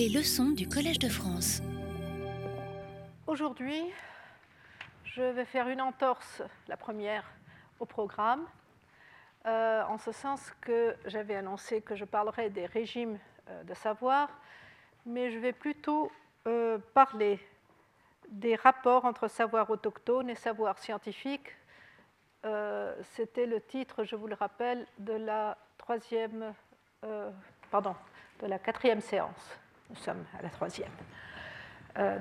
Les leçons du Collège de France. Aujourd'hui, je vais faire une entorse, la première, au programme, euh, en ce sens que j'avais annoncé que je parlerai des régimes euh, de savoir, mais je vais plutôt euh, parler des rapports entre savoir autochtone et savoir scientifique. C'était le titre, je vous le rappelle, de la troisième, pardon, de la quatrième séance. Nous sommes à la troisième.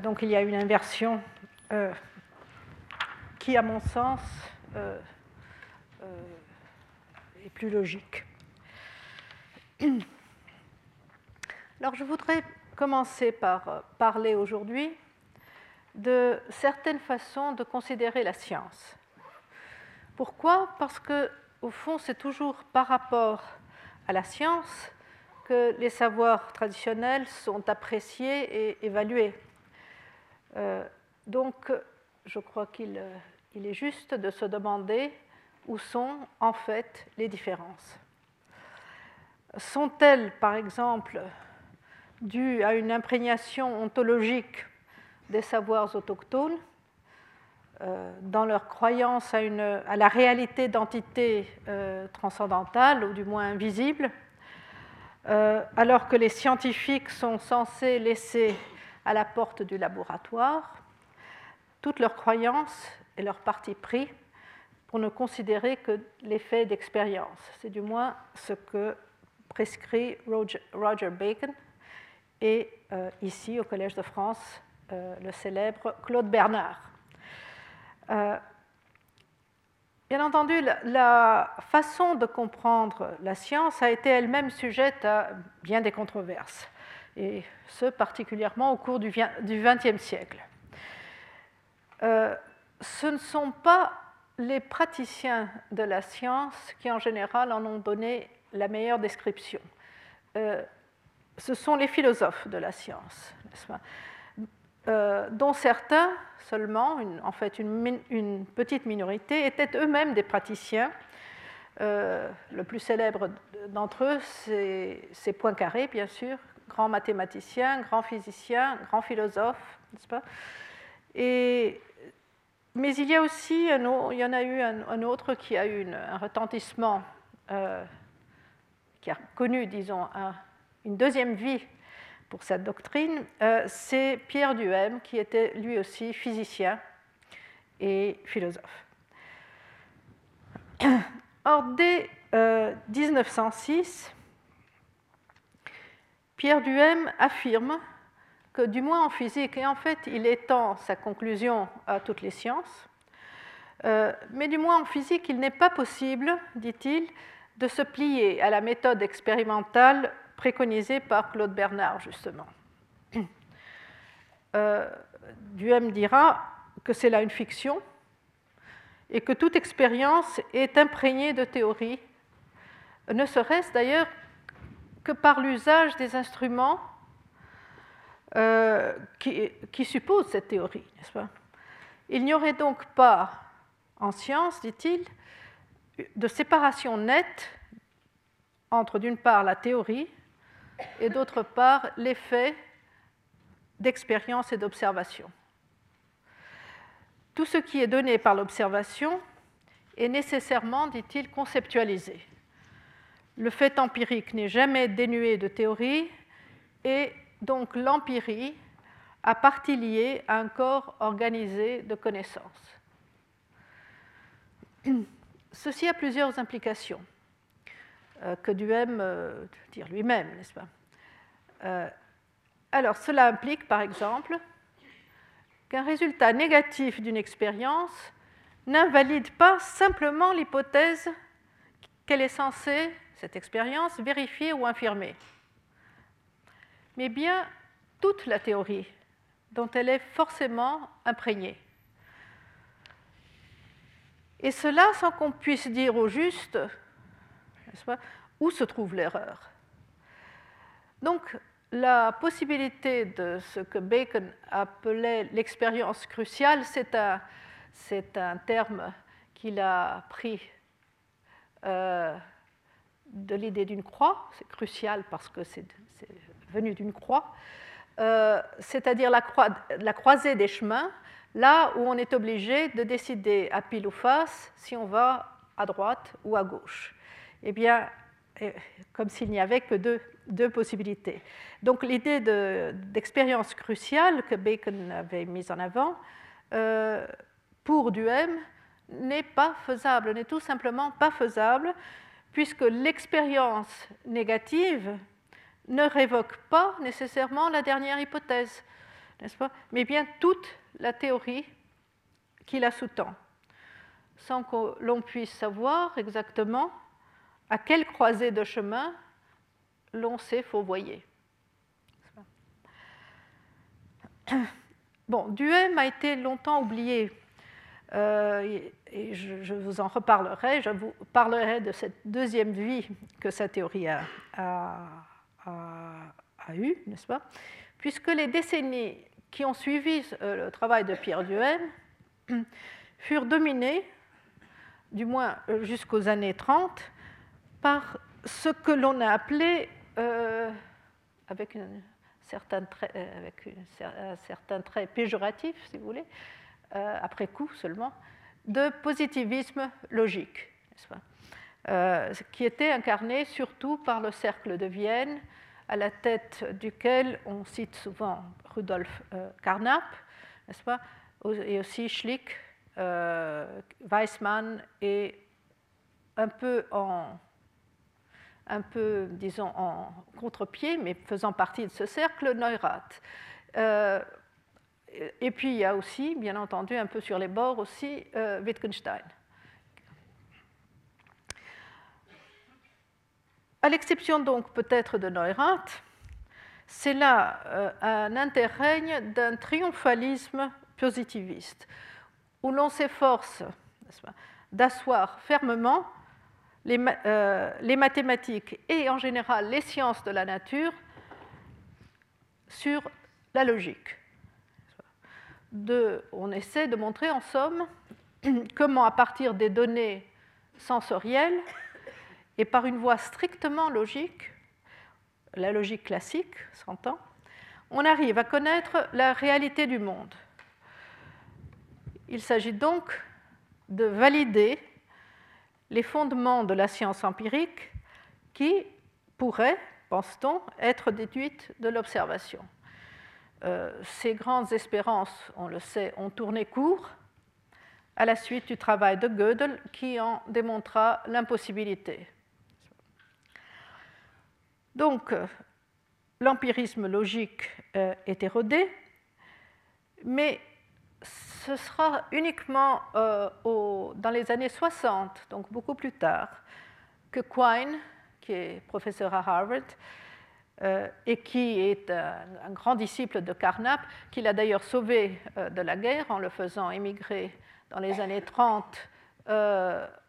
donc il y a une inversion qui, à mon sens, est plus logique. Alors je voudrais commencer par euh, parler aujourd'hui de certaines façons de considérer la science. Pourquoi? Parce que au fond, c'est toujours par rapport à la science les savoirs traditionnels sont appréciés et évalués. Euh, donc, je crois qu'il euh, est juste de se demander où sont en fait les différences. Sont-elles, par exemple, dues à une imprégnation ontologique des savoirs autochtones euh, dans leur croyance à la réalité d'entités euh, transcendantales, ou du moins invisibles, euh, alors que les scientifiques sont censés laisser à la porte du laboratoire toutes leurs croyances et leurs partis pris pour ne considérer que l'effet d'expérience. C'est du moins ce que prescrit Roger, Bacon et euh, ici au Collège de France euh, le célèbre Claude Bernard. Euh, bien entendu, la, façon de comprendre la science a été elle-même sujette à bien des controverses, et ce particulièrement au cours du XXe siècle. ce ne sont pas les praticiens de la science qui, en général, en ont donné la meilleure description. Euh, ce sont les philosophes de la science, euh, dont certains seulement, en fait une, petite minorité, étaient eux-mêmes des praticiens. Euh, le plus célèbre d'entre eux, c'est Poincaré, bien sûr, grand mathématicien, grand physicien, grand philosophe, n'est-ce pas? Mais il y a aussi, il y en a eu un, autre qui a eu un retentissement, euh, qui a connu, disons, une deuxième vie pour cette doctrine, euh, c'est Pierre Duhem, qui était lui aussi physicien et philosophe. Or, dès 1906, euh, Pierre Duhem affirme du moins en physique, et en fait il étend sa conclusion à toutes les sciences, euh, mais du moins en physique, il n'est pas possible, dit-il, de se plier à la méthode expérimentale préconisée par Claude Bernard, justement. Euh, Duhem dira que c'est là une fiction et que toute expérience est imprégnée de théories, ne serait-ce d'ailleurs que par l'usage des instruments euh, qui, suppose cette théorie, n'est-ce pas? Il n'y aurait donc pas, en science, dit-il, de séparation nette entre, d'une part, la théorie et, d'autre part, l'effet d'expérience et d'observation. Tout ce qui est donné par l'observation est nécessairement, dit-il, conceptualisé. Le fait empirique n'est jamais dénué de théorie et donc l'empirie à partie liée à un corps organisé de connaissances. Ceci a plusieurs implications que Duhem euh, dire lui-même, n'est-ce pas euh, Alors, cela implique, par exemple, qu'un résultat négatif d'une expérience n'invalide pas simplement l'hypothèse qu'elle est censée, cette expérience, vérifier ou infirmer mais bien toute la théorie dont elle est forcément imprégnée. Et cela sans qu'on puisse dire au juste où se trouve l'erreur. Donc la possibilité de ce que Bacon appelait l'expérience cruciale, c'est un, un, terme qu'il a pris euh, de l'idée d'une croix. C'est crucial parce que c'est venue d'une croix, c'est-à-dire la, la, croisée des chemins, là où on est obligé de décider à pile ou face si on va à droite ou à gauche. Eh bien, comme s'il n'y avait que deux, possibilités. Donc l'idée d'expérience cruciale que Bacon avait mise en avant, euh, pour Duhem, n'est pas faisable, n'est tout simplement pas faisable, puisque l'expérience négative ne révoque pas nécessairement la dernière hypothèse, n'est-ce pas? Mais bien toute la théorie qui la sous-tend, sans que l'on puisse savoir exactement à quelle croisée de chemin l'on s'est fourvoyé? Bon, Duhem a été longtemps oublié. Euh, et je, vous en reparlerai. Je vous parlerai de cette deuxième vie que sa théorie a, eue, n'est-ce pas? Puisque les décennies qui ont suivi euh, le travail de Pierre Duhem furent dominées, du moins euh, jusqu'aux années 30, par ce que l'on a appelé, euh, avec, euh, un certain trait péjoratif, si vous voulez, euh, après coup seulement, de positivisme logique, qui était incarné surtout par le cercle de Vienne, à la tête duquel on cite souvent Rudolf Carnap, et aussi Schlick, Weissmann et un peu en un peu, disons, en contre-pied, mais faisant partie de ce cercle, Neurath. Euh, et puis il y a aussi, bien entendu, un peu sur les bords aussi, euh, Wittgenstein. À l'exception donc peut-être de Neurath, c'est là euh, un interrègne d'un triomphalisme positiviste, où l'on s'efforce d'asseoir fermement euh, les, mathématiques et en général les sciences de la nature sur la logique. on essaie de montrer en somme comment à partir des données sensorielles et par une voie strictement logique, la logique classique s'entend, on arrive à connaître la réalité du monde. Il s'agit donc de valider les fondements de la science empirique qui pourraient, pense-t-on, être déduites de l'observation. Euh, ces grandes espérances, on le sait, ont tourné court à la suite du travail de Gödel qui en démontra l'impossibilité. Donc, l'empirisme logique euh, est érodé, mais ce sera uniquement euh, dans les années 60, donc beaucoup plus tard, que Quine, qui est professeur à Harvard, euh, et qui est un, grand disciple de Carnap, qui l'a d'ailleurs sauvé euh, de la guerre en le faisant émigrer dans les années 30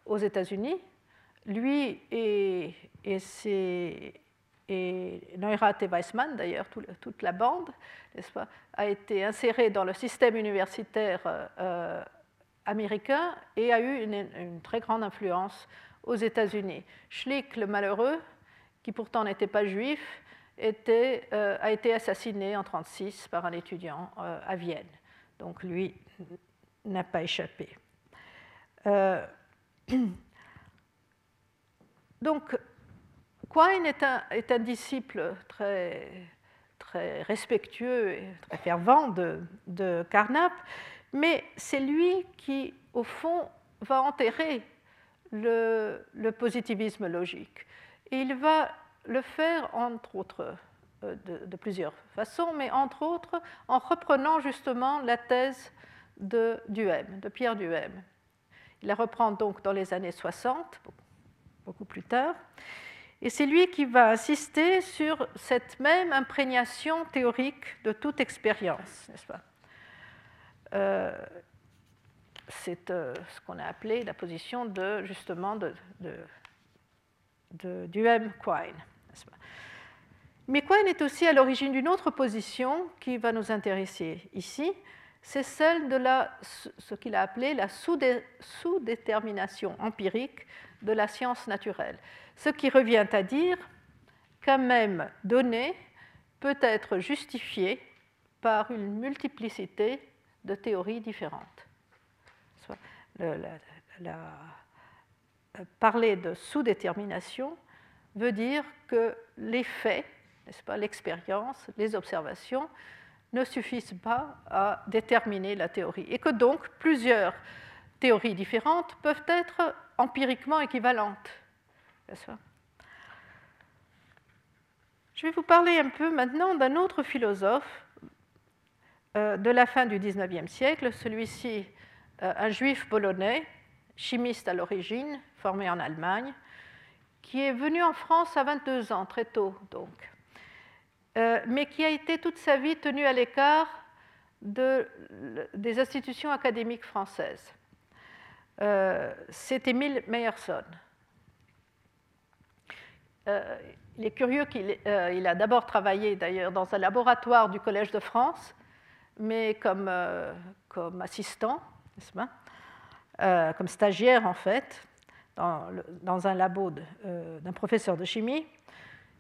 aux États-Unis. Lui et, ses, et Neurath et Weissmann, d'ailleurs, toute la bande, pas, a été insérée dans le système universitaire euh, euh, américain et a eu une, très grande influence aux États-Unis. Schlick, le malheureux, qui pourtant n'était pas juif, euh, a été assassiné en 1936 par un étudiant à Vienne. Donc lui n'a pas échappé. donc Quine est un, disciple très, respectueux et très fervent de, Carnap, mais c'est lui qui, au fond, va enterrer le, positivisme logique. Et il va le faire, entre autres, euh, de, de, plusieurs façons, mais entre autres en reprenant justement la thèse de Duhem, de Pierre Duhem. Il la reprend donc dans les années 60, beaucoup plus tard. Et c'est lui qui va insister sur cette même imprégnation théorique de toute expérience, n'est-ce pas? Euh, C'est euh, ce qu'on a appelé la position de justement de, de, de Duhem-Quine. Mais Quine est aussi à l'origine d'une autre position qui va nous intéresser ici, c'est celle de ce qu'il a appelé la sous-détermination empirique de la science naturelle. Ce qui revient à dire qu'à même donné, peut être justifié par une multiplicité de théories différentes. parler de sous-détermination veut dire que les faits, n'est-ce pas, l'expérience, les observations, ne suffisent pas à déterminer la théorie et que donc plusieurs théories différentes peuvent être empiriquement équivalentes. Je vais vous parler un peu maintenant d'un autre philosophe euh, de la fin du XIXe siècle, celui-ci euh, un juif polonais, chimiste à l'origine, formé en Allemagne, qui est venu en France à 22 ans, très tôt donc, euh, mais qui a été toute sa vie tenu à l'écart de, des institutions académiques françaises. Euh, c'est Émile Meyerson. Euh, il est curieux qu'il il a d'abord travaillé d'ailleurs dans un laboratoire du Collège de France, mais comme, comme assistant, comme stagiaire en fait, dans, un labo euh, d'un professeur de chimie.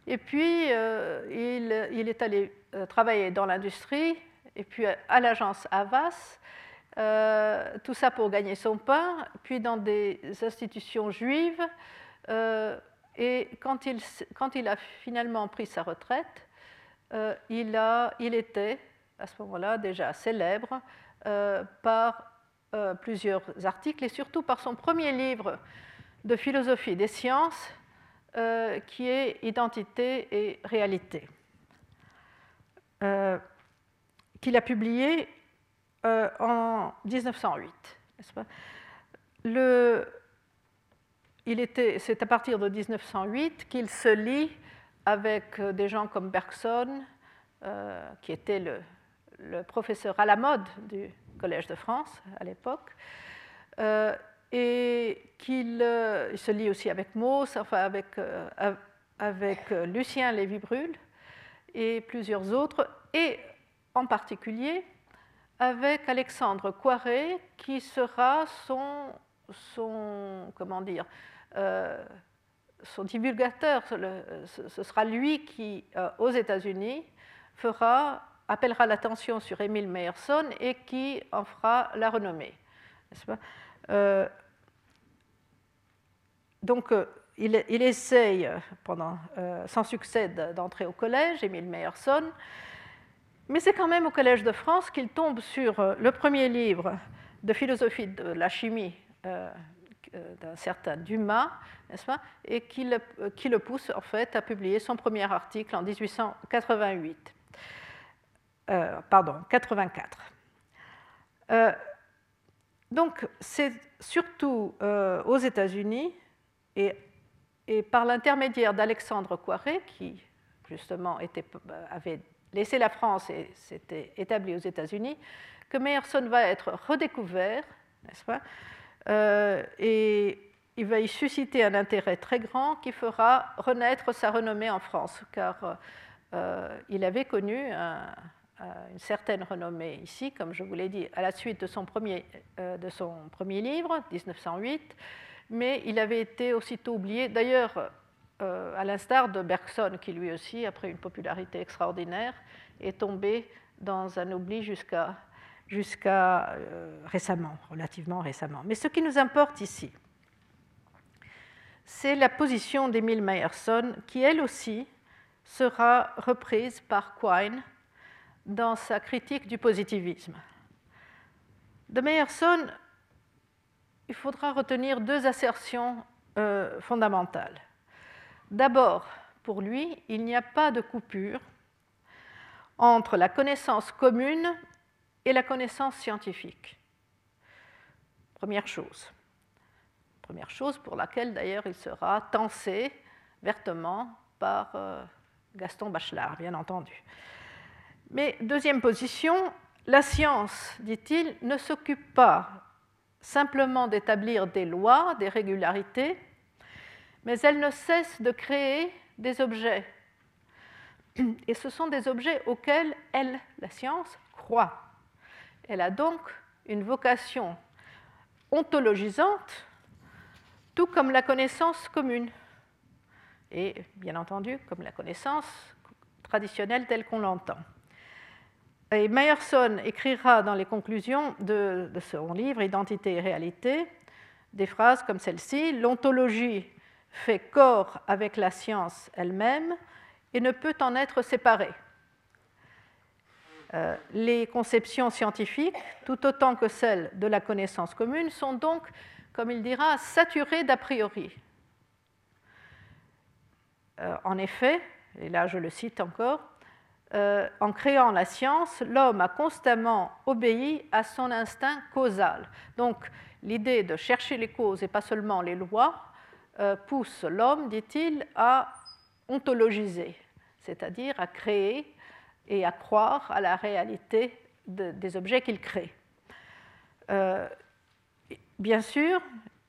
Et puis, euh, il, est allé euh, travailler dans l'industrie, et puis à l'agence Havas, tout ça pour gagner son pain, puis dans des institutions juives. Et quand il, a finalement pris sa retraite, il, a, il était à ce moment-là déjà célèbre par plusieurs articles et surtout par son premier livre de philosophie des sciences euh, qui est Identité et réalité, euh, qu'il a publié euh, en 1908. Le, c'est à partir de 1908 qu'il se lie avec des gens comme Bergson, qui était le, professeur à la mode du Collège de France à l'époque, et qu'il euh, se lie aussi avec Mauss, enfin avec, euh, euh, Lucien Lévy-Bruhl et plusieurs autres, et en particulier avec Alexandre Coiré, qui sera son, son comment dire, son divulgateur. Ce sera lui qui, aux États-Unis, appellera l'attention sur Émile Meyerson et qui en fera la renommée. Pas? Donc, euh, il, essaye, euh, sans succès, d'entrer au collège, Émile Meyerson, mais c'est quand même au Collège de France qu'il tombe sur euh, le premier livre de philosophie de la chimie d'un certain Dumas, n'est-ce pas, et qui le, qui le, pousse en fait à publier son premier article en 1888. pardon, 84. donc c'est surtout aux États-Unis et, par l'intermédiaire d'Alexandre Coiré, qui justement avait laissé la France et s'était établi aux États-Unis, que Meyerson va être redécouvert, n'est-ce pas euh, Et il va y susciter un intérêt très grand qui fera renaître sa renommée en France, car euh, il avait connu une certaine renommée ici, comme je vous l'ai dit, à la suite de son premier, euh, de son premier livre, 1908 mais il avait été aussitôt oublié. D'ailleurs, à l'instar de Bergson, qui lui aussi, après une popularité extraordinaire, est tombé dans un oubli jusqu'à euh, récemment, relativement récemment. Mais ce qui nous importe ici, c'est la position d'Emile Meyerson, qui elle aussi sera reprise par Quine dans sa critique du positivisme. De Meyerson, il faudra retenir deux assertions euh, fondamentales. D'abord, pour lui, il n'y a pas de coupure entre la connaissance commune et la connaissance scientifique. Première chose. Première chose pour laquelle d'ailleurs il sera tensé vertement par euh, Gaston Bachelard, bien entendu. Mais deuxième position, la science, dit-il, ne s'occupe pas simplement d'établir des lois, des régularités, mais elle ne cesse de créer des objets. Et ce sont des objets auxquels elle, la science, croit. Elle a donc une vocation ontologisante, tout comme la connaissance commune. Et bien entendu, comme la connaissance traditionnelle telle qu'on l'entend. Et Meyerson écrira dans les conclusions de, de son livre Identité et réalité des phrases comme celle-ci L'ontologie fait corps avec la science elle-même et ne peut en être séparée. Euh, les conceptions scientifiques, tout autant que celles de la connaissance commune, sont donc, comme il dira, saturées d'a priori. Euh, en effet, et là je le cite encore, euh, en créant la science, l'homme a constamment obéi à son instinct causal. Donc l'idée de chercher les causes et pas seulement les lois pousse l'homme, dit-il, à ontologiser, c'est-à-dire à créer et à croire à la réalité des objets qu'il crée. Euh, bien sûr,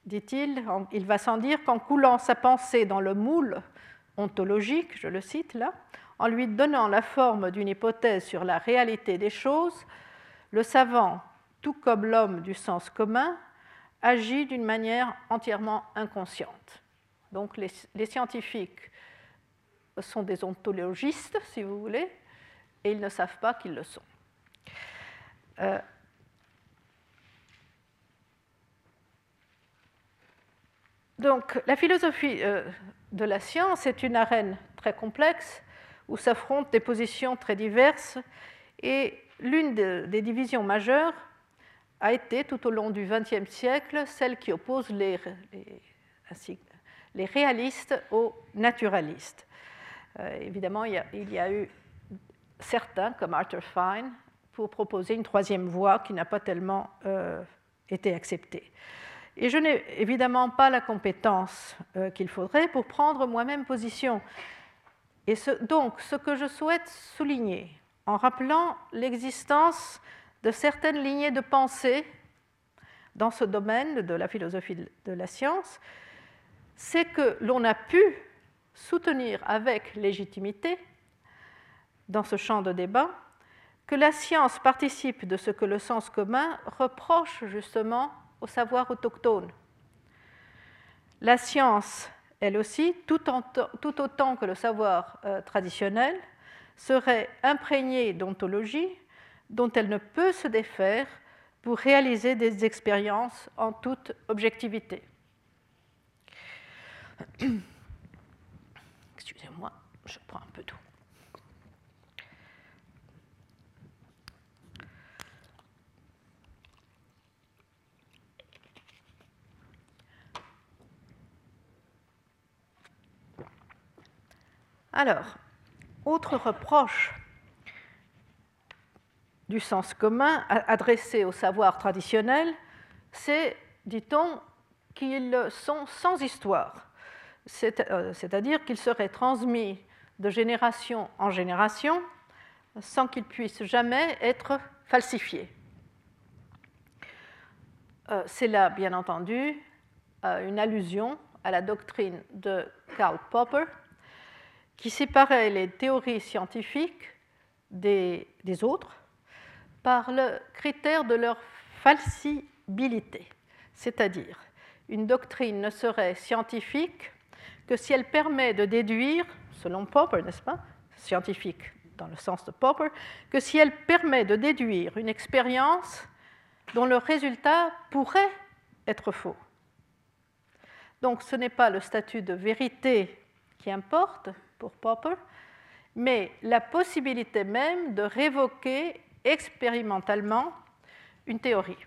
dit-il, il va sans dire qu'en coulant sa pensée dans le moule ontologique, je le cite là, en lui donnant la forme d'une hypothèse sur la réalité des choses, le savant, tout comme l'homme du sens commun, agit d'une manière entièrement inconsciente. Donc les, les, scientifiques sont des ontologistes, si vous voulez, et ils ne savent pas qu'ils le sont. Euh, donc la philosophie euh, de la science est une arène très complexe où s'affrontent des positions très diverses et l'une des divisions majeures a été tout au long du XXe siècle celle qui oppose les, les, réalistes aux naturalistes. Euh, évidemment, il y, a, il y, a, eu certains, comme Arthur Fine, pour proposer une troisième voie qui n'a pas tellement euh, été acceptée. Et je n'ai évidemment pas la compétence euh, qu'il faudrait pour prendre moi-même position. Et donc, ce que je souhaite souligner, en rappelant l'existence de certaines lignées de pensée dans ce domaine de la philosophie de la science, c'est que l'on a pu soutenir avec légitimité dans ce champ de débat que la science participe de ce que le sens commun reproche justement au savoir autochtone. La science, elle aussi, tout, autant que le savoir euh, traditionnel, serait imprégnée d'ontologie dont elle ne peut se défaire pour réaliser des expériences en toute objectivité. Excusez-moi, je prends un peu d'eau. Alors, autre reproche du sens commun adressé au savoir traditionnel, c'est, dit-on, qu'ils sont sans histoire, euh, c'est-à-dire qu'ils seraient transmis de génération en génération sans qu'ils puissent jamais être falsifiés. Euh, c'est là, bien entendu, euh, une allusion à la doctrine de Karl Popper, qui séparait les théories scientifiques des, autres par le critère de leur falsibilité, c'est-à-dire une doctrine ne serait scientifique que si elle permet de déduire, selon Popper, n'est-ce pas, scientifique dans le sens de Popper, que si elle permet de déduire une expérience dont le résultat pourrait être faux. Donc ce n'est pas le statut de vérité qui importe, pour Popper, mais la possibilité même de révoquer expérimentalement une théorie.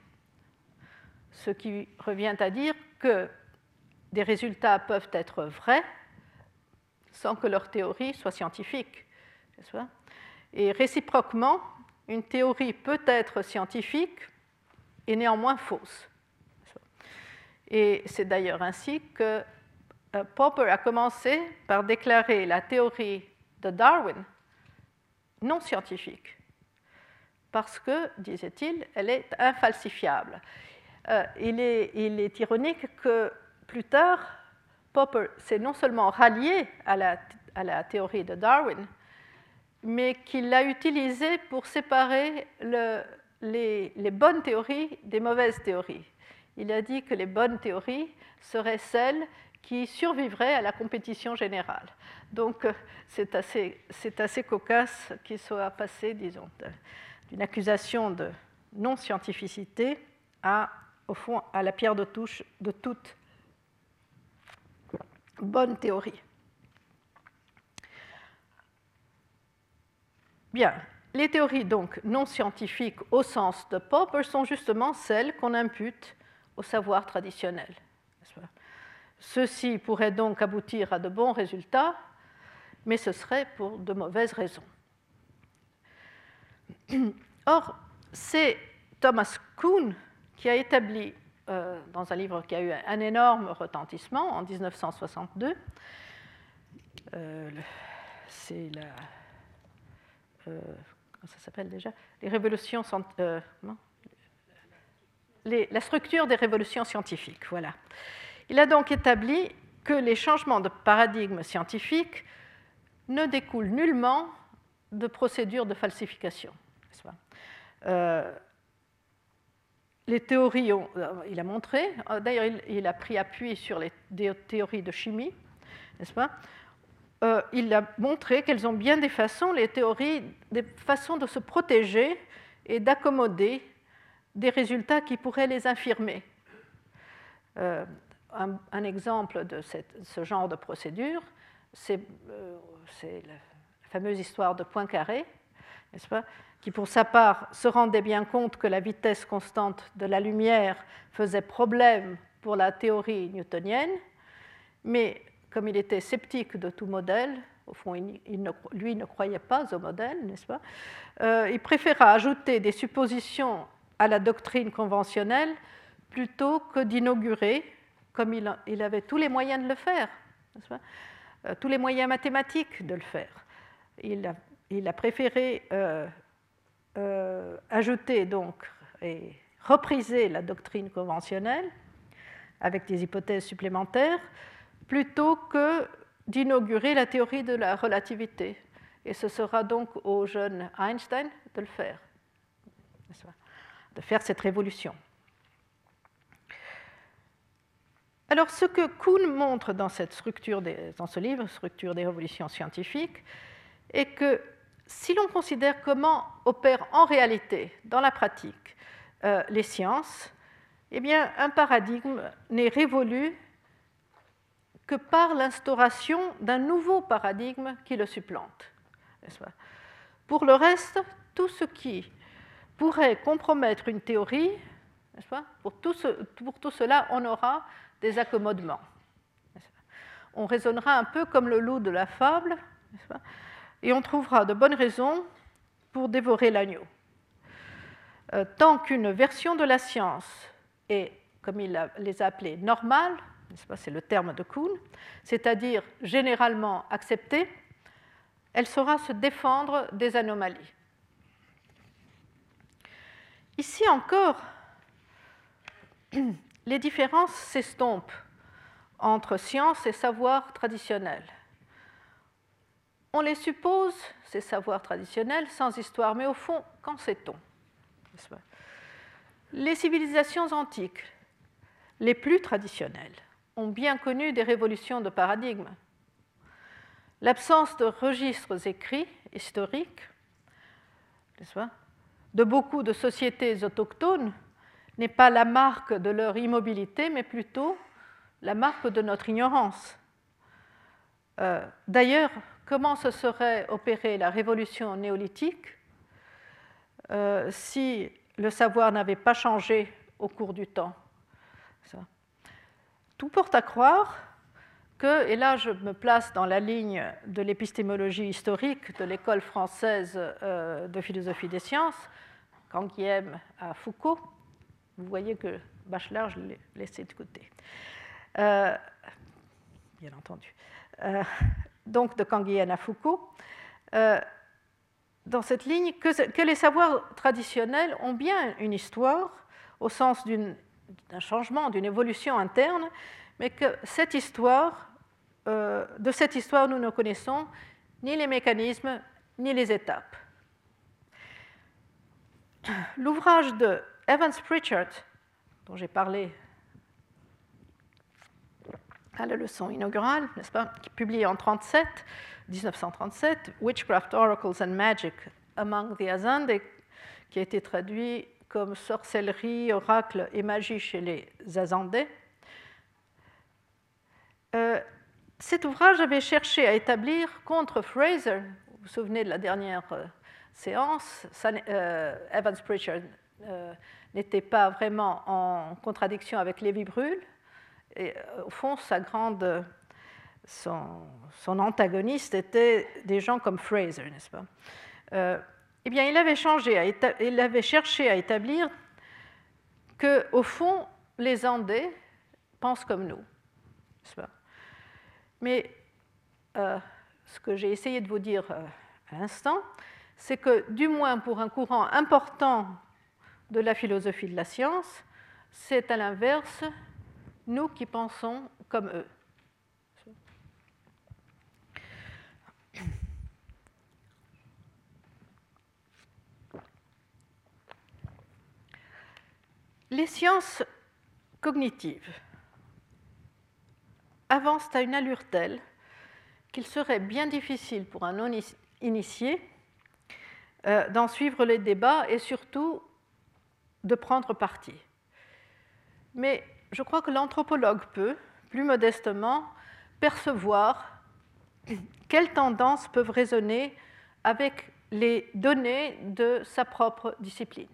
Ce qui revient à dire que des résultats peuvent être vrais sans que leur théorie soit scientifique. Et réciproquement, une théorie peut être scientifique et néanmoins fausse. Et c'est d'ailleurs ainsi que Popper a commencé par déclarer la théorie de Darwin non scientifique, parce que, disait-il, elle est infalsifiable. Euh, il, est, ironique que plus tard, Popper s'est non seulement rallié à la, théorie de Darwin, mais qu'il l'a utilisée pour séparer le, les, les bonnes théories des mauvaises théories. Il a dit que les bonnes théories seraient celles qui survivrait à la compétition générale. Donc c'est assez, assez, cocasse qu'il soit passé, disons, d'une accusation de non-scientificité à, au fond, à la pierre de touche de toute bonne théorie. Bien, les théories donc non scientifiques au sens de Popper sont justement celles qu'on impute au savoir traditionnel. Ceci pourrait donc aboutir à de bons résultats, mais ce serait pour de mauvaises raisons. Or, c'est Thomas Kuhn qui a établi, euh, dans un livre qui a eu un énorme retentissement en 1962, euh, c'est la euh, comment ça s'appelle déjà? Les révolutions. La structure des révolutions scientifiques. Voilà. Il a donc établi que les changements de paradigme scientifique ne découlent nullement de procédures de falsification. Euh, les théories, ont, il a montré, d'ailleurs il, a pris appui sur les théories de chimie, n'est-ce pas? Euh, il a montré qu'elles ont bien des façons, les théories, des façons de se protéger et d'accommoder des résultats qui pourraient les infirmer. Euh, un, exemple de ce genre de procédure, c'est euh, la fameuse histoire de Poincaré, n'est-ce pas, qui pour sa part se rendait bien compte que la vitesse constante de la lumière faisait problème pour la théorie newtonienne, mais comme il était sceptique de tout modèle, au fond, lui ne croyait pas au modèle, n'est-ce pas euh, Il préféra ajouter des suppositions à la doctrine conventionnelle plutôt que d'inaugurer, comme il, avait tous les moyens de le faire, euh, tous les moyens mathématiques de le faire. Il a, préféré euh, ajouter donc et repriser la doctrine conventionnelle avec des hypothèses supplémentaires plutôt que d'inaugurer la théorie de la relativité. Et ce sera donc au jeune Einstein de le faire, de faire cette révolution. Alors, ce que Kuhn montre dans, cette structure dans ce livre, Structure des révolutions scientifiques, est que si l'on considère comment opèrent en réalité, dans la pratique, euh, les sciences, eh bien, un paradigme n'est révolu que par l'instauration d'un nouveau paradigme qui le supplante. Pour le reste, tout ce qui pourrait compromettre une théorie, pour tout, pour tout cela, on aura des accommodements. On raisonnera un peu comme le loup de la fable, et on trouvera de bonnes raisons pour dévorer l'agneau. Euh, tant qu'une version de la science est, comme il les a appelées, normale, c'est le terme de Kuhn, c'est-à-dire généralement acceptée, elle saura se défendre des anomalies. Ici encore, les différences s'estompent entre science et savoir traditionnel. On les suppose, ces savoirs traditionnels, sans histoire, mais au fond, qu'en sait-on? Les civilisations antiques, les plus traditionnelles, ont bien connu des révolutions de paradigme. L'absence de registres écrits historiques de beaucoup de sociétés autochtones n'est pas la marque de leur immobilité, mais plutôt la marque de notre ignorance. Euh, d'ailleurs, comment se serait opérée la révolution néolithique euh, si le savoir n'avait pas changé au cours du temps? Tout porte à croire que, et là je me place dans la ligne de l'épistémologie historique de l'école française euh, de philosophie des sciences, Canguilhem à Foucault, vous voyez que Bachelard, je l'ai laissé de côté. Euh, bien entendu. Euh, donc de Canguilhem à Foucault, dans cette ligne, que, que, les savoirs traditionnels ont bien une histoire au sens d'un changement, d'une évolution interne, mais que cette histoire, euh, de cette histoire, nous ne connaissons ni les mécanismes ni les étapes. L'ouvrage de Evans Pritchard, dont j'ai parlé à la leçon inaugurale, n'est-ce pas, qui publié en 37, 1937, Witchcraft, Oracles and Magic Among the Azande, qui a été traduit comme sorcellerie, oracle et magie chez les Azandais. Euh, cet ouvrage avait cherché à établir contre Fraser, vous vous souvenez de la dernière euh, séance, euh, Evans Pritchard n'était pas vraiment en contradiction avec Lévi Brûle, et au fond, sa grande, son, antagoniste était des gens comme Fraser, n'est-ce pas? Eh bien, il avait, changé il avait cherché à établir que, au fond, les Andais pensent comme nous. Mais euh, ce que j'ai essayé de vous dire euh, à l'instant, c'est que, du moins pour un courant important de la philosophie de la science, c'est à l'inverse nous qui pensons comme eux. Les sciences cognitives avancent à une allure telle qu'il serait bien difficile pour un non-initié euh, d'en suivre les débats et surtout de prendre parti. Mais je crois que l'anthropologue peut, plus modestement, percevoir quelles tendances peuvent résonner avec les données de sa propre discipline.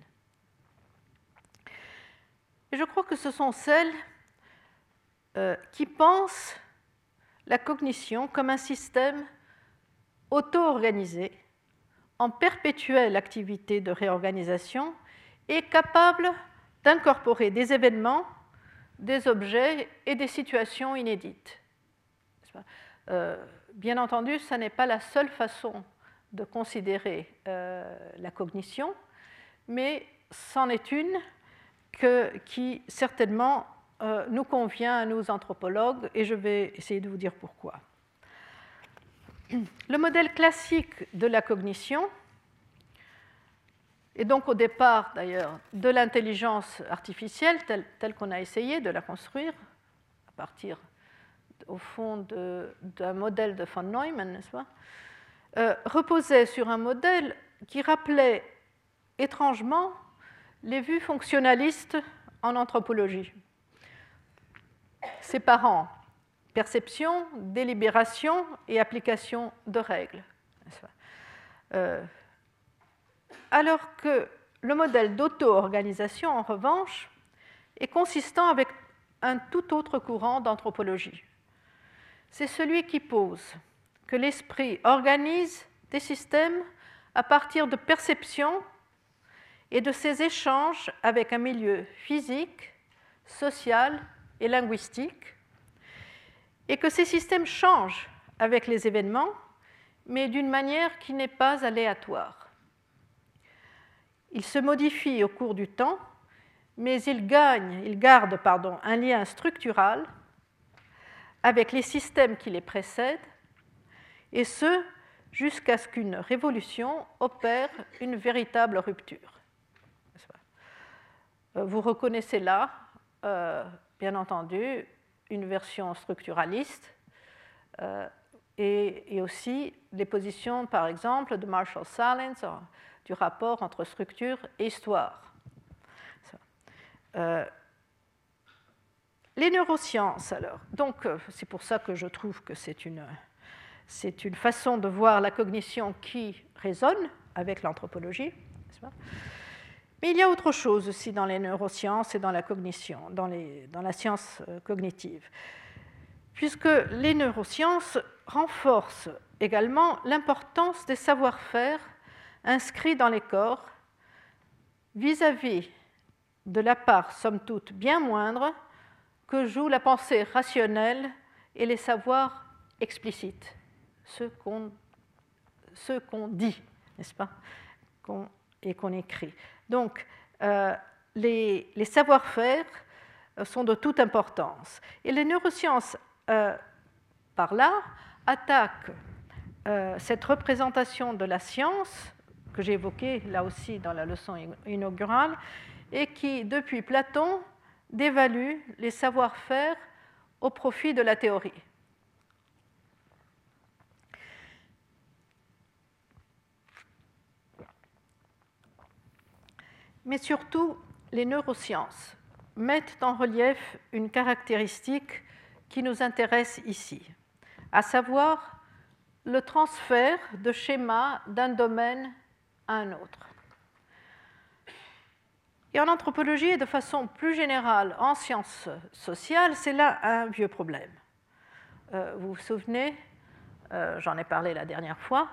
Et je crois que ce sont celles euh, qui pensent la cognition comme un système auto-organisé, en perpétuelle activité de réorganisation et capable d'incorporer des événements, des objets et des situations inédites. Euh, bien entendu, ce n'est pas la seule façon de considérer euh, la cognition, mais c'en est une qui certainement euh, nous convient à nous anthropologues, et je vais essayer de vous dire pourquoi. Le modèle classique de la cognition, et donc au départ d'ailleurs de l'intelligence artificielle telle, qu'on a essayé de la construire à partir au fond d'un modèle de von Neumann, n'est-ce pas, euh, reposait sur un modèle qui rappelait étrangement les vues fonctionnalistes en anthropologie. Séparant perception, délibération et application de règles. Alors que le modèle d'auto-organisation, en revanche, est consistant avec un tout autre courant d'anthropologie. C'est celui qui pose que l'esprit organise des systèmes à partir de perceptions et de ses échanges avec un milieu physique, social et linguistique, et que ces systèmes changent avec les événements, mais d'une manière qui n'est pas aléatoire. Ils se modifient au cours du temps, mais ils gagnent, ils gardent pardon, un lien structural avec les systèmes qui les précèdent, et ce jusqu'à ce qu'une révolution opère une véritable rupture. Vous reconnaissez là, euh, bien entendu, une version structuraliste euh, et, aussi les positions, par exemple, de Marshall Salins du rapport entre structure et histoire. les neurosciences, alors. Donc, c'est pour ça que je trouve que c'est une, c'est une façon de voir la cognition qui résonne avec l'anthropologie. Mais il y a autre chose aussi dans les neurosciences et dans la cognition, dans, la science euh, cognitive, puisque les neurosciences renforcent également l'importance des savoir-faire inscrits dans les corps vis-à-vis de la part, somme toute, bien moindre que joue la pensée rationnelle et les savoirs explicites, ce qu'on dit, n'est-ce pas, et qu'on écrit. Donc, euh, les, savoir-faire euh, sont de toute importance. Et les neurosciences, euh, par là, attaquent cette représentation de la science, que j'ai évoquée là aussi dans la leçon inaugurale, et qui, depuis Platon, dévalue les savoir-faire au profit de la théorie. Mais surtout, les neurosciences mettent en relief une caractéristique qui nous intéresse ici, à savoir le transfert de schémas d'un domaine un autre. Et en anthropologie et de façon plus générale en sciences sociales, c'est là un vieux problème. Euh, vous vous souvenez, euh, j'en ai parlé la dernière fois,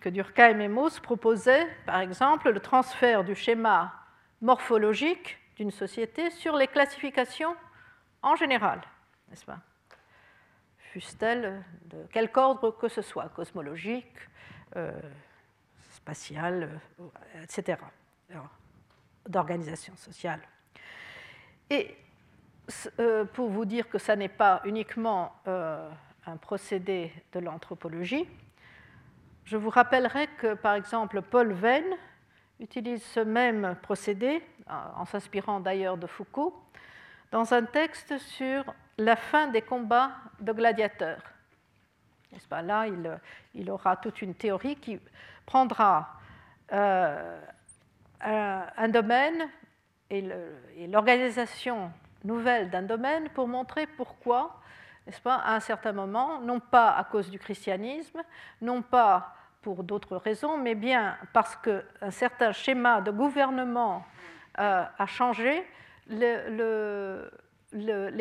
que Durkheim et Mauss proposaient, par exemple, le transfert du schéma morphologique d'une société sur les classifications en général, n'est-ce pas? Fussent-elles de quelque ordre que ce soit, cosmologique, euh, euh, etc., d'organisation sociale. Et euh, pour vous dire que ça n'est pas uniquement un procédé de l'anthropologie, je vous rappellerai que, par exemple, Paul Venn utilise ce même procédé, en s'inspirant d'ailleurs de Foucault, dans un texte sur la fin des combats de gladiateurs. Pas? Là, il, aura toute une théorie qui prendra euh, un, domaine et l'organisation nouvelle d'un domaine pour montrer pourquoi, n'est-ce pas, à un certain moment, non pas à cause du christianisme, non pas pour d'autres raisons, mais bien parce qu'un certain schéma de gouvernement euh, a changé, les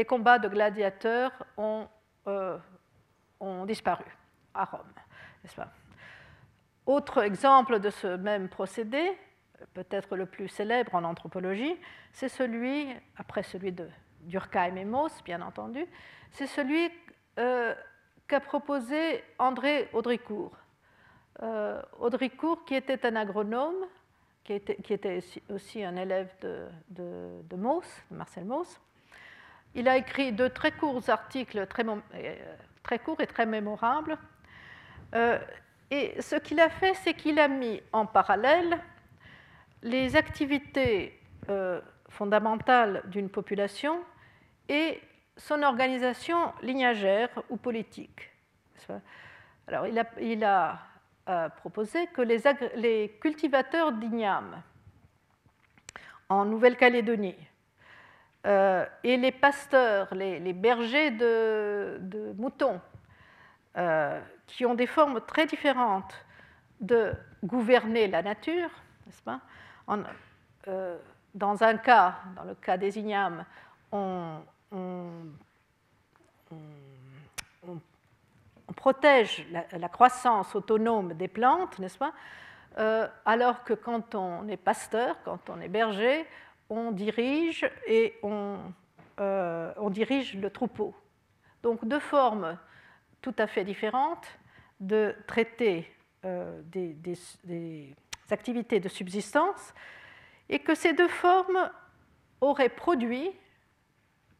combats de gladiateurs ont, euh, ont disparu à Rome. Autre exemple de ce même procédé, peut-être le plus célèbre en anthropologie, c'est celui, après celui de Durkheim et Mauss, bien entendu, c'est celui euh, qu'a proposé André Audricourt euh, Audricourt, qui était un agronome, qui était, aussi un élève de, de, Mauss, Marcel Mauss, il a écrit deux très courts articles, très, euh, courts et très mémorables. Et ce qu'il a fait, c'est qu'il a mis en parallèle les activités fondamentales d'une population et son organisation lignagère ou politique. Alors, il a, a proposé que les, cultivateurs d'igname en Nouvelle-Calédonie euh, et les pasteurs, les, bergers de, moutons, euh, qui ont des formes très différentes de gouverner la nature, n'est-ce pas? Euh, Dans un cas, dans le cas des ignames, on protège la, croissance autonome des plantes, n'est-ce pas? Euh, Alors que quand on est pasteur, quand on est berger, on dirige et on, dirige le troupeau. Donc deux formes tout à fait différentes de traiter euh, des, activités de subsistance et que ces deux formes auraient produit,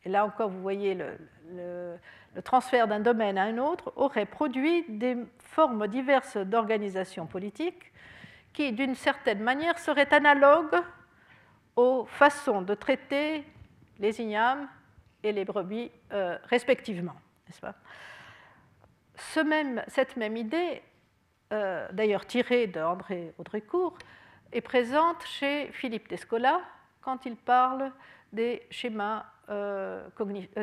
et là encore vous voyez le transfert d'un domaine à un autre aurait produit des formes diverses d'organisation politique qui, d'une certaine manière, seraient analogues aux façons de traiter les ignames et les brebis euh, respectivement. Pas? Cette même idée, euh, d'ailleurs tirée de André est présente chez Philippe Descola quand il parle des schémas, euh,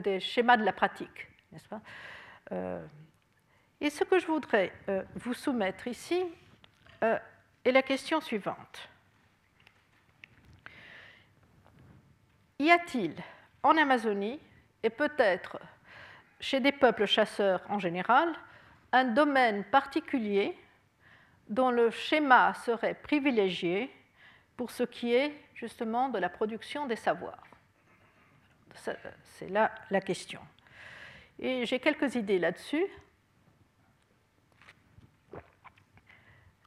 des schémas de la pratique n'est-ce pas euh, Et ce que je voudrais euh, vous soumettre ici euh, est la question suivante. Y a-t-il en Amazonie, et peut-être chez des peuples chasseurs en général, un domaine particulier dont le schéma serait privilégié pour ce qui est justement de la production des savoirs C'est là la question. Et j'ai quelques idées là-dessus.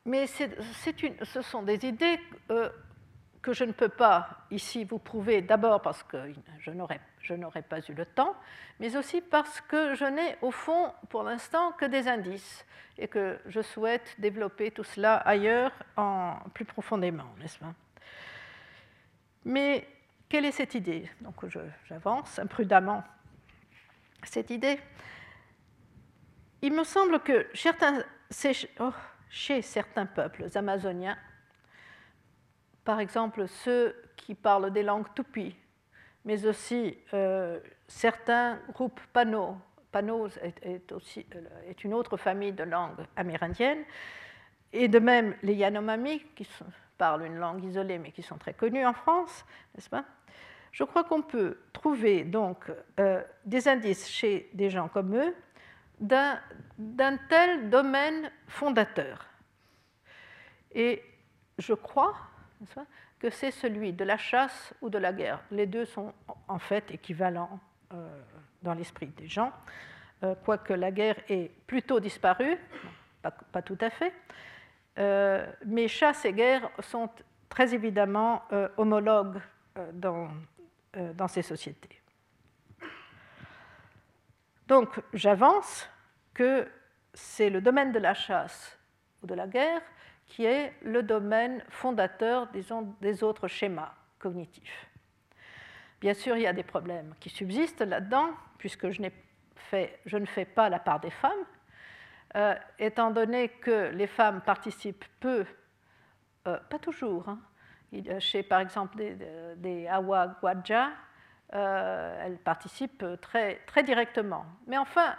Mais ce sont des idées euh, que je ne peux pas ici vous prouver, d'abord parce que je n'aurais pas eu le temps, mais aussi parce que je n'ai au fond, pour l'instant, que des indices et que je souhaite développer tout cela ailleurs, plus profondément, n'est-ce pas? Mais quelle est cette idée? Donc j'avance imprudemment cette idée. Il me semble que oh, chez certains peuples amazoniens, par exemple ceux qui parlent des langues tupi, mais aussi euh, certains groupes Pano. Pano est, aussi, euh, est, une autre famille de langues amérindiennes, et de même les Yanomami, qui parlent une langue isolée mais qui sont très connus en France, n'est-ce pas? Je crois qu'on peut trouver donc euh, des indices chez des gens comme eux d'un tel domaine fondateur. Et je crois que c'est celui de la chasse ou de la guerre. Les deux sont en fait équivalents euh, dans l'esprit des gens, euh, quoique la guerre ait plutôt disparu, pas, tout à fait, euh, mais chasse et guerre sont très évidemment homologues dans, dans ces sociétés. Donc j'avance que c'est le domaine de la chasse ou de la guerre qui est le domaine fondateur des autres schémas cognitifs. Bien sûr, il y a des problèmes qui subsistent là-dedans, puisque je, ne fais pas la part des femmes, euh, étant donné que les femmes participent peu, euh, pas toujours, hein, chez par exemple des, Awa Gwadja, euh, elles participent très, très directement. Mais enfin,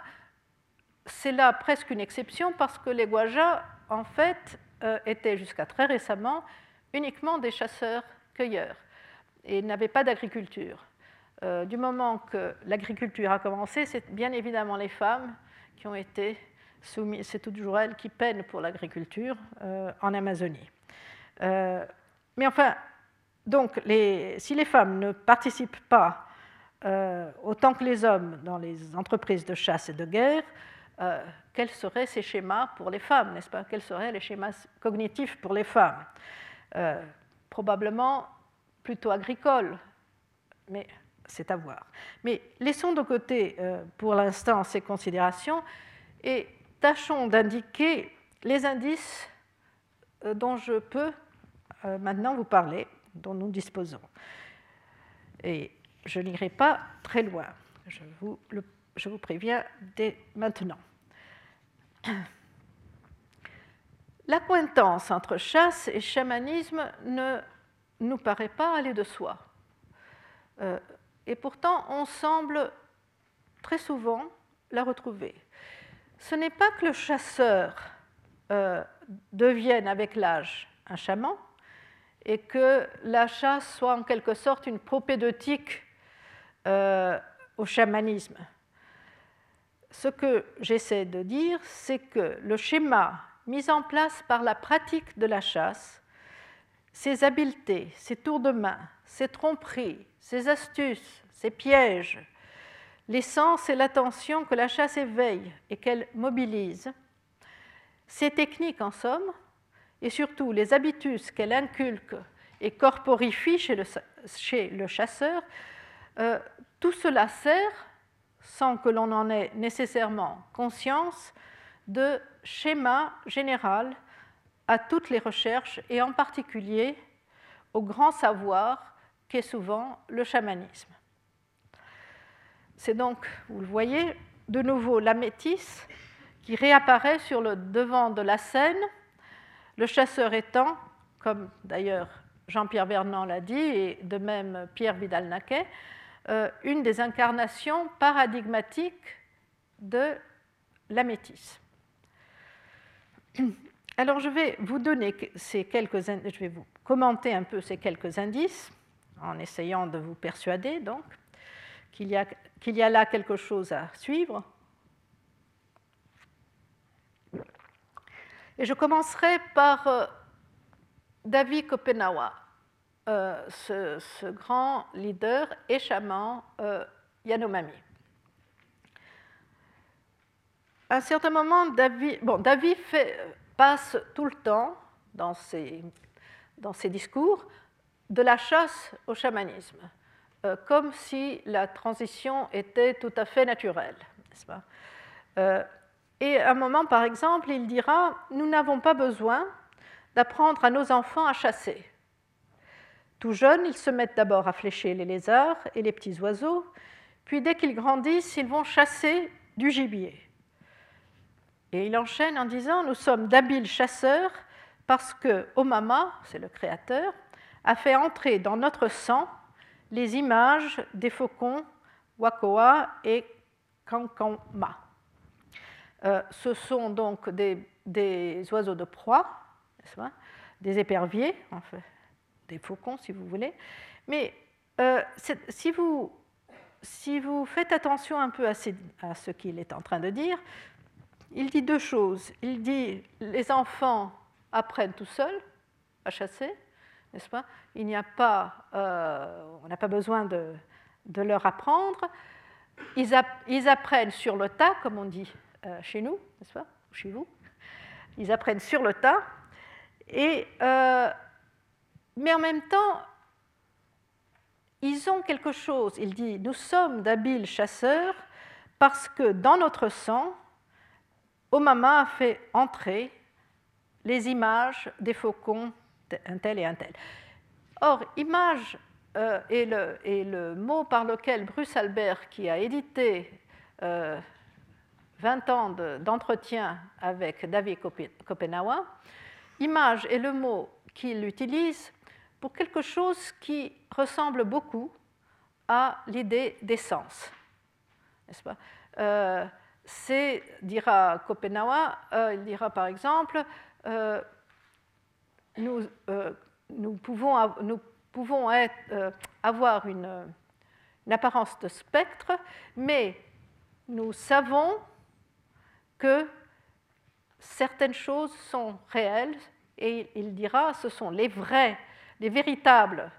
c'est là presque une exception parce que les Gwaja, en fait, euh, étaient jusqu'à très récemment uniquement des chasseurs-cueilleurs et n'avaient pas d'agriculture. Euh, du moment que l'agriculture a commencé, c'est bien évidemment les femmes qui ont été soumises, c'est toujours elles qui peinent pour l'agriculture euh, en Amazonie. mais enfin, donc, si les femmes ne participent pas autant que les hommes dans les entreprises de chasse et de guerre, euh, quels seraient ces schémas pour les femmes, n'est-ce pas? Quels seraient les schémas cognitifs pour les femmes? Euh, Probablement plutôt agricoles, mais c'est à voir. Mais laissons de côté euh, pour l'instant ces considérations et tâchons d'indiquer les indices dont je peux maintenant vous parler, dont nous disposons. Et je n'irai pas très loin, je vous, je vous préviens dès maintenant. L'accointance entre chasse et chamanisme ne nous paraît pas aller de soi. Euh, et pourtant, on semble très souvent la retrouver. Ce n'est pas que le chasseur euh, devienne avec l'âge un chaman et que la chasse soit en quelque sorte une propédeutique euh, au chamanisme ce que j'essaie de dire, c'est que le schéma mis en place par la pratique de la chasse, ses habiletés, ses tours de main, ses tromperies, ses astuces, ses pièges, les sens et l'attention que la chasse éveille et qu'elle mobilise, ses techniques en somme, et surtout les habitus qu'elle inculque et corporifie chez le, chasseur, euh, tout cela sert sans que l'on en ait nécessairement conscience, de schéma général à toutes les recherches et en particulier au grand savoir qu'est souvent le chamanisme. C'est donc, vous le voyez, de nouveau la métisse qui réapparaît sur le devant de la scène, le chasseur étant, comme d'ailleurs Jean-Pierre Vernant l'a dit, et de même Pierre Vidal-Naquet, une des incarnations paradigmatiques de la métisse. Alors je vais vous donner ces quelques, je vais vous commenter un peu ces quelques indices en essayant de vous persuader donc qu'il y, y a là quelque chose à suivre. Et je commencerai par euh, David Kopenawa. Euh, ce, grand leader et chaman euh, Yanomami. À un certain moment, David, passe tout le temps dans ses, discours de la chasse au chamanisme, euh, comme si la transition était tout à fait naturelle, Et à un moment, par exemple, il dira Nous n'avons pas besoin d'apprendre à nos enfants à chasser. Tout jeunes, ils se mettent d'abord à flécher les lézards et les petits oiseaux, puis dès qu'ils grandissent, ils vont chasser du gibier. Et il enchaîne en disant Nous sommes d'habiles chasseurs parce que Omama, c'est le créateur, a fait entrer dans notre sang les images des faucons Wakoa et Kankama. Euh, ce sont donc des, oiseaux de proie, des éperviers, des faucons si vous voulez. Mais euh, si, vous, si, vous, faites attention un peu à, ce qu'il est en train de dire, il dit deux choses. Il dit les enfants apprennent tout seuls à chasser, n'est-ce pas? Il n'y a pas, euh, on n'a pas besoin de, de, leur apprendre. Ils, apprennent sur le tas, comme on dit euh, chez nous, n'est-ce pas? Chez vous. Ils apprennent sur le tas. Et, mais en même temps, ils ont quelque chose. Il dit, nous sommes d'habiles chasseurs parce que dans notre sang, Omama a fait entrer les images des faucons, un tel et un tel. Or, image euh, est, le, mot par lequel Bruce Albert, qui a édité 20 euh, ans d'entretien avec David Kopenawa, image est le mot qu'il utilise pour quelque chose qui ressemble beaucoup à l'idée d'essence. N'est-ce pas? Euh, c'est, dira Kopenawa, euh, il dira par exemple, euh, euh, nous, pouvons, nous, pouvons, avoir une, apparence de spectre, mais nous savons que certaines choses sont réelles, et il dira, ce sont les vraies, les véritables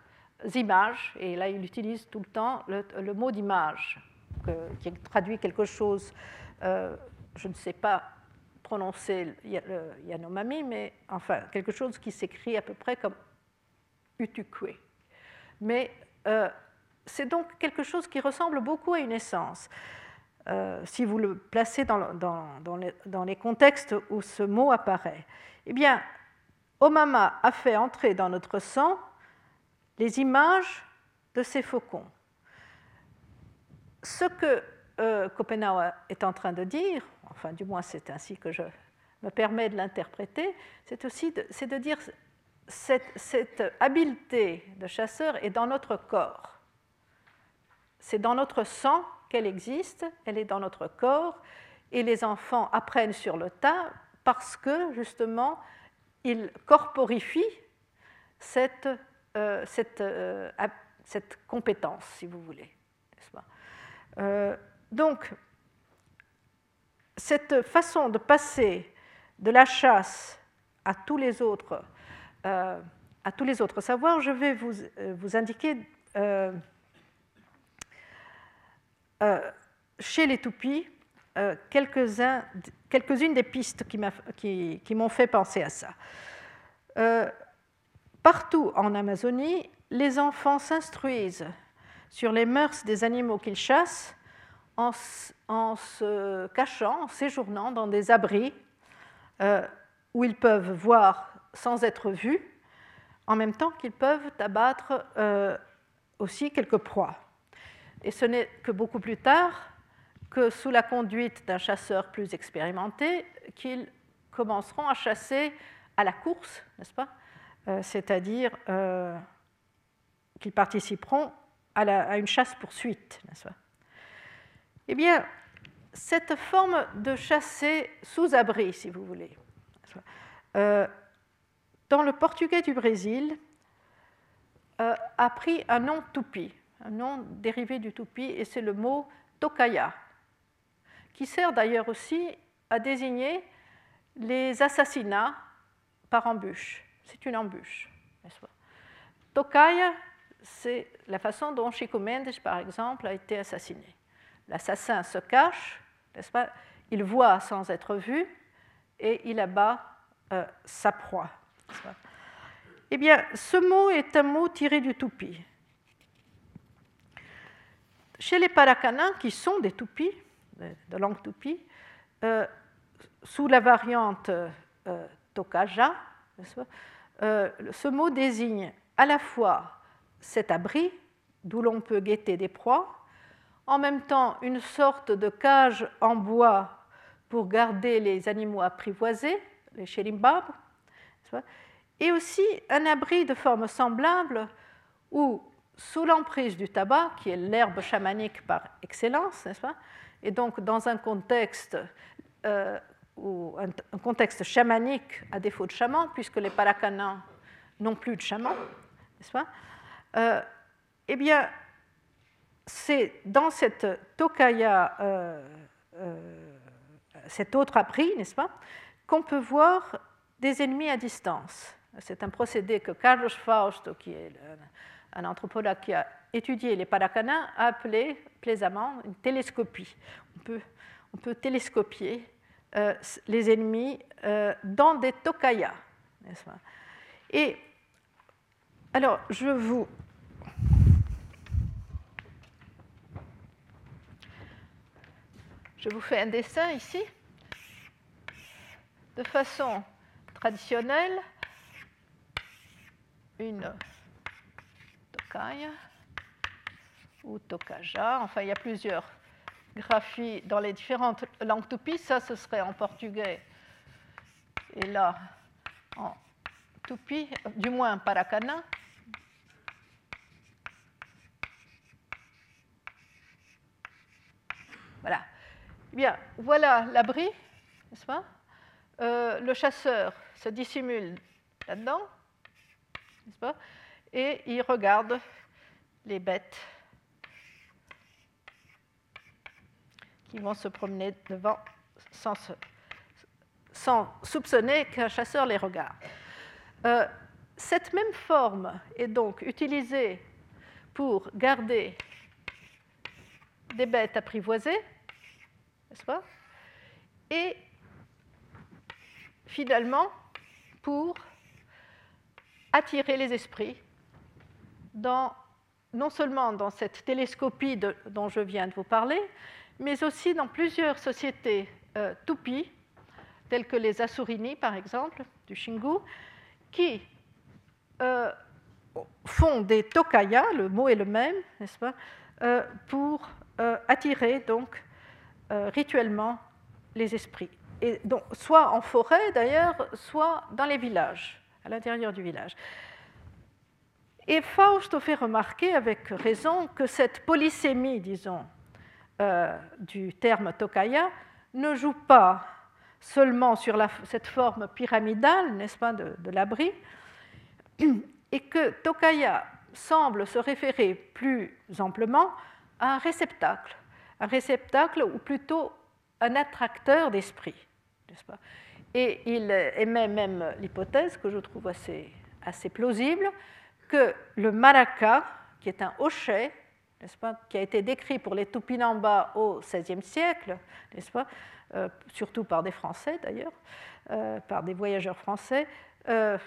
images, et là il utilise tout le temps le, mot d'image, qui traduit quelque chose euh, je ne sais pas prononcer le Yanomami, mais enfin quelque chose qui s'écrit à peu près comme Utukwe. Mais euh, c'est donc quelque chose qui ressemble beaucoup à une essence. Euh, si vous le placez dans, les, dans, les, contextes où ce mot apparaît. Eh bien, Omama a fait entrer dans notre sang les images de ces faucons. Ce que euh, est en train de dire, enfin du moins c'est ainsi que je me permets de l'interpréter, c'est aussi de, de dire cette, cette habileté de chasseur est dans notre corps. C'est dans notre sang qu'elle existe, elle est dans notre corps, et les enfants apprennent sur le tas parce que justement ils corporifient cette, euh, euh, cette, compétence, si vous voulez. Euh, donc, cette façon de passer de la chasse à tous les autres, à tous les autres savoirs, je vais vous, vous indiquer chez les toupies quelques-unes des pistes qui, m'ont fait penser à ça. partout en Amazonie, les enfants s'instruisent sur les mœurs des animaux qu'ils chassent en, se cachant, en séjournant dans des abris euh, où ils peuvent voir sans être vus, en même temps qu'ils peuvent abattre euh, aussi quelques proies. Et ce n'est que beaucoup plus tard que sous la conduite d'un chasseur plus expérimenté qu'ils commenceront à chasser à la course, n'est-ce pas euh, C'est-à-dire qu'ils participeront à, une chasse-poursuite, n'est-ce pas. Eh bien, cette forme de chasser sous abri, si vous voulez, euh, dans le portugais du Brésil, euh, a pris un nom tupi, un nom dérivé du tupi, et c'est le mot tokaya, qui sert d'ailleurs aussi à désigner les assassinats par embûche. C'est une embûche, n'est-ce pas? Tokaya, c'est la façon dont Chico Mendes, par exemple, a été assassiné l'assassin se cache, n'est-ce pas? Il voit sans être vu et il abat euh, sa proie. Eh bien, ce mot est un mot tiré du tupi. Chez les Paracanans, qui sont des tupis, de langue tupi, euh, sous la variante euh, tokaja, ce mot désigne à la fois cet abri d'où l'on peut guetter des proies, en même temps une sorte de cage en bois pour garder les animaux apprivoisés, les chérimbabres, et aussi un abri de forme semblable où, sous l'emprise du tabac, qui est l'herbe chamanique par excellence, n'est-ce pas Et donc dans un contexte, euh, un, contexte chamanique à défaut de chaman, puisque les paracanans n'ont plus de chaman, n'est-ce pas euh, Eh bien, c'est dans cette tokaya, euh, cet autre abri, n'est-ce pas, qu'on peut voir des ennemis à distance. C'est un procédé que Carlos Fausto, qui est un anthropologue qui a étudié les paracanas, a appelé plaisamment une télescopie. On peut, on peut télescopier euh, les ennemis euh, dans des tokayas. Et alors, je vous. Je vous fais un dessin ici. De façon traditionnelle, une tokaya ou tokaja. Enfin, il y a plusieurs graphies dans les différentes langues tupi. Ça, ce serait en portugais. Et là, en tupi, du moins paracana. Voilà. Bien, voilà l'abri, n'est-ce pas? Euh, Le chasseur se dissimule là-dedans n'est-ce pas? Et il regarde les bêtes qui vont se promener devant sans, soupçonner qu'un chasseur les regarde. Euh, cette même forme est donc utilisée pour garder des bêtes apprivoisées, n'est-ce pas Et finalement, pour attirer les esprits non seulement dans cette télescopie dont je viens de vous parler, mais aussi dans plusieurs sociétés euh, telles que les Assurini, par exemple, du Shingu, qui euh, font des tokaya, le mot est le même, n'est-ce pas, euh, pour attirer donc rituellement les esprits. Donc, soit en forêt d'ailleurs, soit dans les villages à l'intérieur du village. Et Fausto fait remarquer avec raison que cette polysémie, disons, euh, du terme tokaya ne joue pas seulement sur cette forme pyramidale, n'est-ce pas, de, l'abri, et que tokaya semble se référer plus amplement à un réceptacle, un réceptacle ou plutôt un attracteur d'esprit, n'est-ce pas? Et il émet même l'hypothèse, que je trouve assez, assez plausible, que le maraca, qui est un hochet, qui a été décrit pour les Tupinamba au XVIe siècle, n'est-ce pas, euh, surtout par des Français d'ailleurs, euh, par des voyageurs français, euh,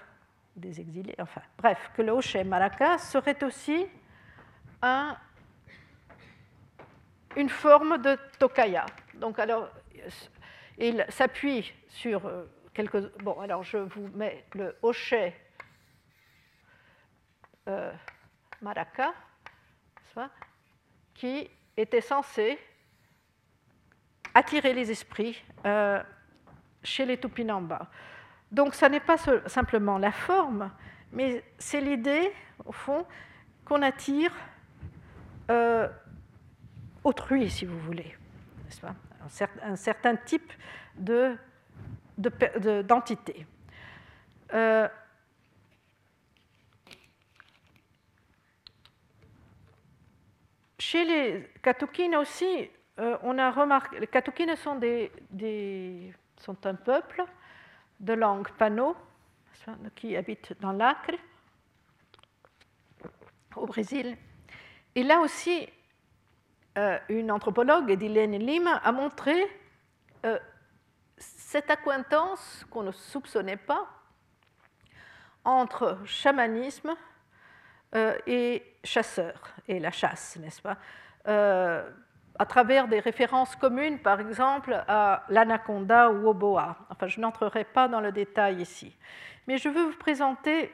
des exilés, enfin bref, que le hochet maraca serait aussi un, une forme de tokaya. Donc alors, il s'appuie sur quelques. Bon, alors je vous mets le hochet euh, maraca, qui était censé attirer les esprits euh, chez les Tupinamba. Donc, ça n'est pas simplement la forme, mais c'est l'idée, au fond, qu'on attire autrui, si vous voulez, un certain type de d'entités. Euh, chez les Katukines aussi, euh, on a remarqué, les Katukines sont, un peuple de langue pano qui habite dans l'Acre, au Brésil. Et là aussi, euh, une anthropologue, Edilene Lima, a montré cette acquaintance qu'on ne soupçonnait pas entre chamanisme euh, et chasseur, et la chasse, n'est-ce pas? Euh, à travers des références communes, par exemple, à l'anaconda ou au boa. Enfin, je n'entrerai pas dans le détail ici. Mais je veux vous présenter,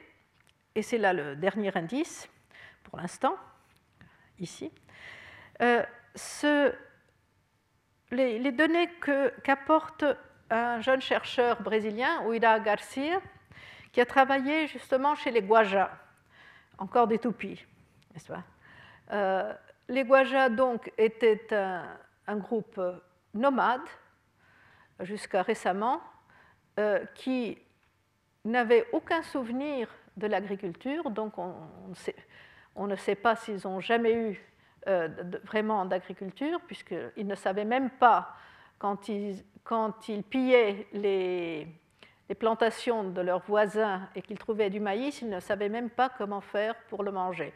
et c'est là le dernier indice pour l'instant, ici, euh, les, données qu'apporte un jeune chercheur brésilien, Uira Garcia, qui a travaillé justement chez les Guajas, encore des toupies, n'est-ce pas? Euh, Les Guajas, donc, étaient un, groupe nomade, jusqu'à récemment, euh, qui n'avait aucun souvenir de l'agriculture, donc on, ne sait pas s'ils ont jamais eu euh, vraiment d'agriculture, puisqu'ils ne savaient même pas, quand ils pillaient les, les, plantations de leurs voisins et qu'ils trouvaient du maïs, ils ne savaient même pas comment faire pour le manger.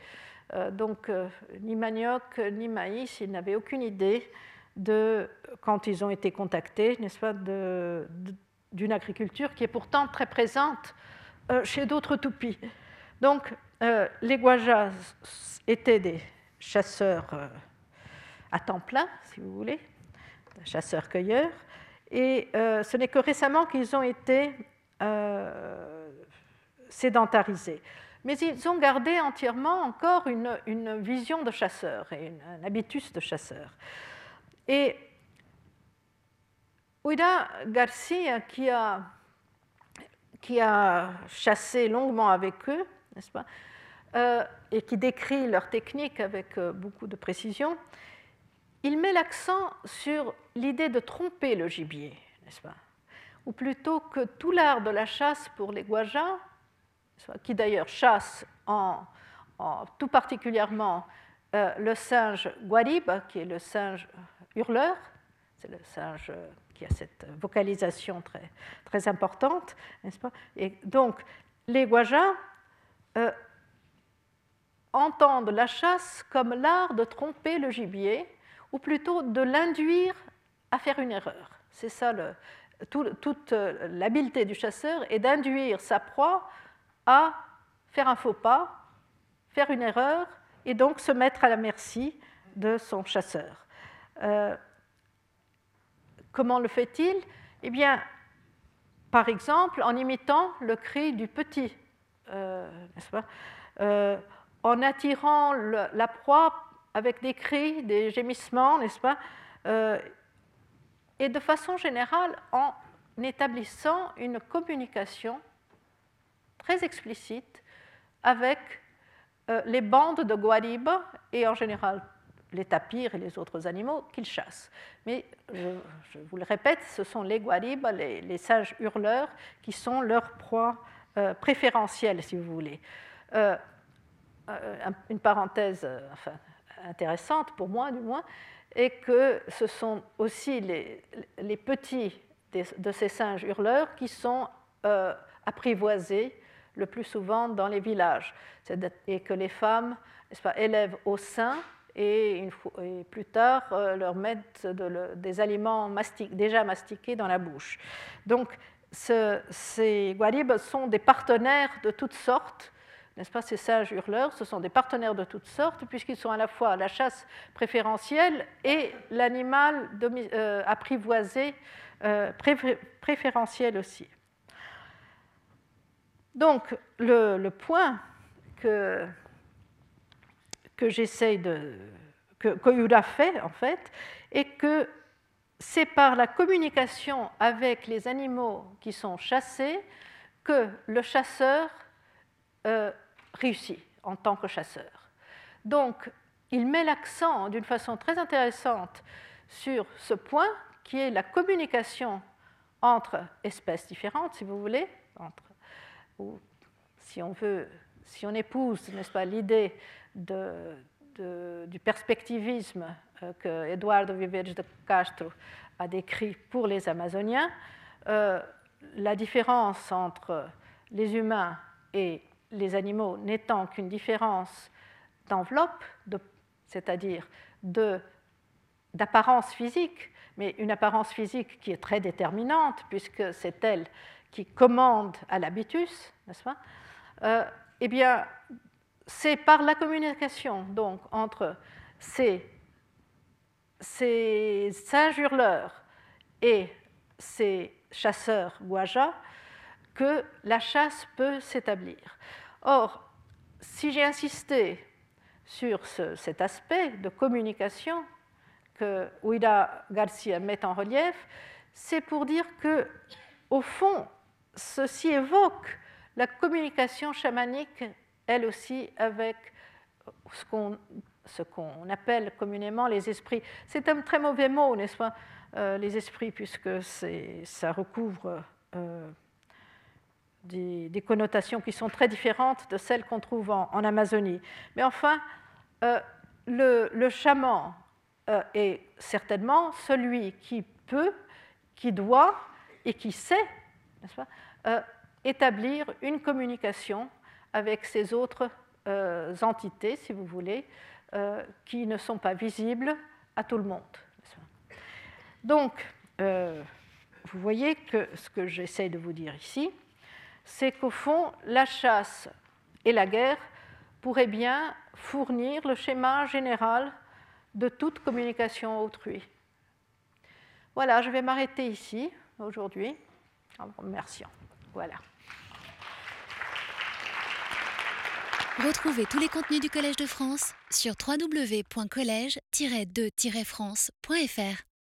Euh, donc, euh, ni manioc, ni maïs, ils n'avaient aucune idée de, quand ils ont été contactés, n'est-ce pas, d'une agriculture qui est pourtant très présente chez d'autres toupies. Donc, les Guajas étaient des chasseurs euh, à temps plein, si vous voulez, chasseurs-cueilleurs. Et euh, ce n'est que récemment qu'ils ont été euh, sédentarisés. Mais ils ont gardé entièrement encore une, vision de chasseur et un habitus de chasseur. Et Ouida Garcia, qui a, qui a chassé longuement avec eux, n'est-ce pas, euh, et qui décrit leur technique avec beaucoup de précision, il met l'accent sur l'idée de tromper le gibier, n'est-ce pas? Ou plutôt que tout l'art de la chasse pour les Guajas, qui d'ailleurs chassent en, tout particulièrement euh, le singe guarib, qui est le singe hurleur, c'est le singe qui a cette vocalisation très, très importante, n'est-ce pas? Et donc, les Guajas entendent la chasse comme l'art de tromper le gibier, ou plutôt de l'induire à faire une erreur. C'est ça toute euh, l'habileté du chasseur est d'induire sa proie à faire un faux pas, faire une erreur, et donc se mettre à la merci de son chasseur. Euh, comment le fait-il? Eh bien, par exemple, en imitant le cri du petit, euh, n'est-ce pas? En attirant la proie avec des cris, des gémissements, n'est-ce pas? Et de façon générale, en établissant une communication très explicite avec euh, les bandes de guarib et en général les tapirs et les autres animaux qu'ils chassent. Mais je, vous le répète, ce sont les guaribes, les, sages hurleurs, qui sont leur proie euh, préférentielle, si vous voulez. Euh, une parenthèse intéressante pour moi du moins, est que ce sont aussi les, petits de ces singes hurleurs qui sont euh, apprivoisés le plus souvent dans les villages, et que les femmes pas, élèvent au sein et, et plus tard leur mettent des aliments déjà mastiqués dans la bouche. Donc ces guaribes sont des partenaires de toutes sortes n'est-ce pas, ces sages hurleurs, ce sont des partenaires de toutes sortes, puisqu'ils sont à la fois la chasse préférentielle et l'animal euh, apprivoisé euh, préférentiel aussi. Donc, le, point que, que j'essaye de. que, que fait, en fait, est que c'est par la communication avec les animaux qui sont chassés que le chasseur euh, réussi en tant que chasseur. Donc, il met l'accent d'une façon très intéressante sur ce point qui est la communication entre espèces différentes, si vous voulez, ou si on veut, si on épouse, n'est-ce pas, l'idée du perspectivisme euh, que Eduardo Vives de Castro a décrit pour les Amazoniens, euh, la différence entre les humains et les animaux n'étant qu'une différence d'enveloppe, c'est-à-dire d'apparence physique, mais une apparence physique qui est très déterminante, puisque c'est elle qui commande à l'habitus, n'est-ce pas euh, Eh bien, c'est par la communication donc entre ces, ces singes hurleurs et ces chasseurs guajas que la chasse peut s'établir. Or, si j'ai insisté sur cet aspect de communication que Ouida Garcia met en relief, c'est pour dire que, au fond, ceci évoque la communication chamanique, elle aussi, avec ce qu'on appelle communément les esprits. C'est un très mauvais mot, n'est-ce pas, euh, les esprits, puisque ça recouvre euh, des, connotations qui sont très différentes de celles qu'on trouve en, Amazonie. Mais enfin, euh, le, le, chaman est certainement celui qui peut, qui doit et qui sait, pas, établir une communication avec ces autres euh, entités, si vous voulez, euh, qui ne sont pas visibles à tout le monde. Donc, euh, vous voyez que ce que j'essaie de vous dire ici, c'est qu'au fond, la chasse et la guerre pourraient bien fournir le schéma général de toute communication autrui. Voilà, je vais m'arrêter ici aujourd'hui en vous remerciant. Voilà. Retrouvez tous les contenus du Collège de France sur www.colège-2-france.fr.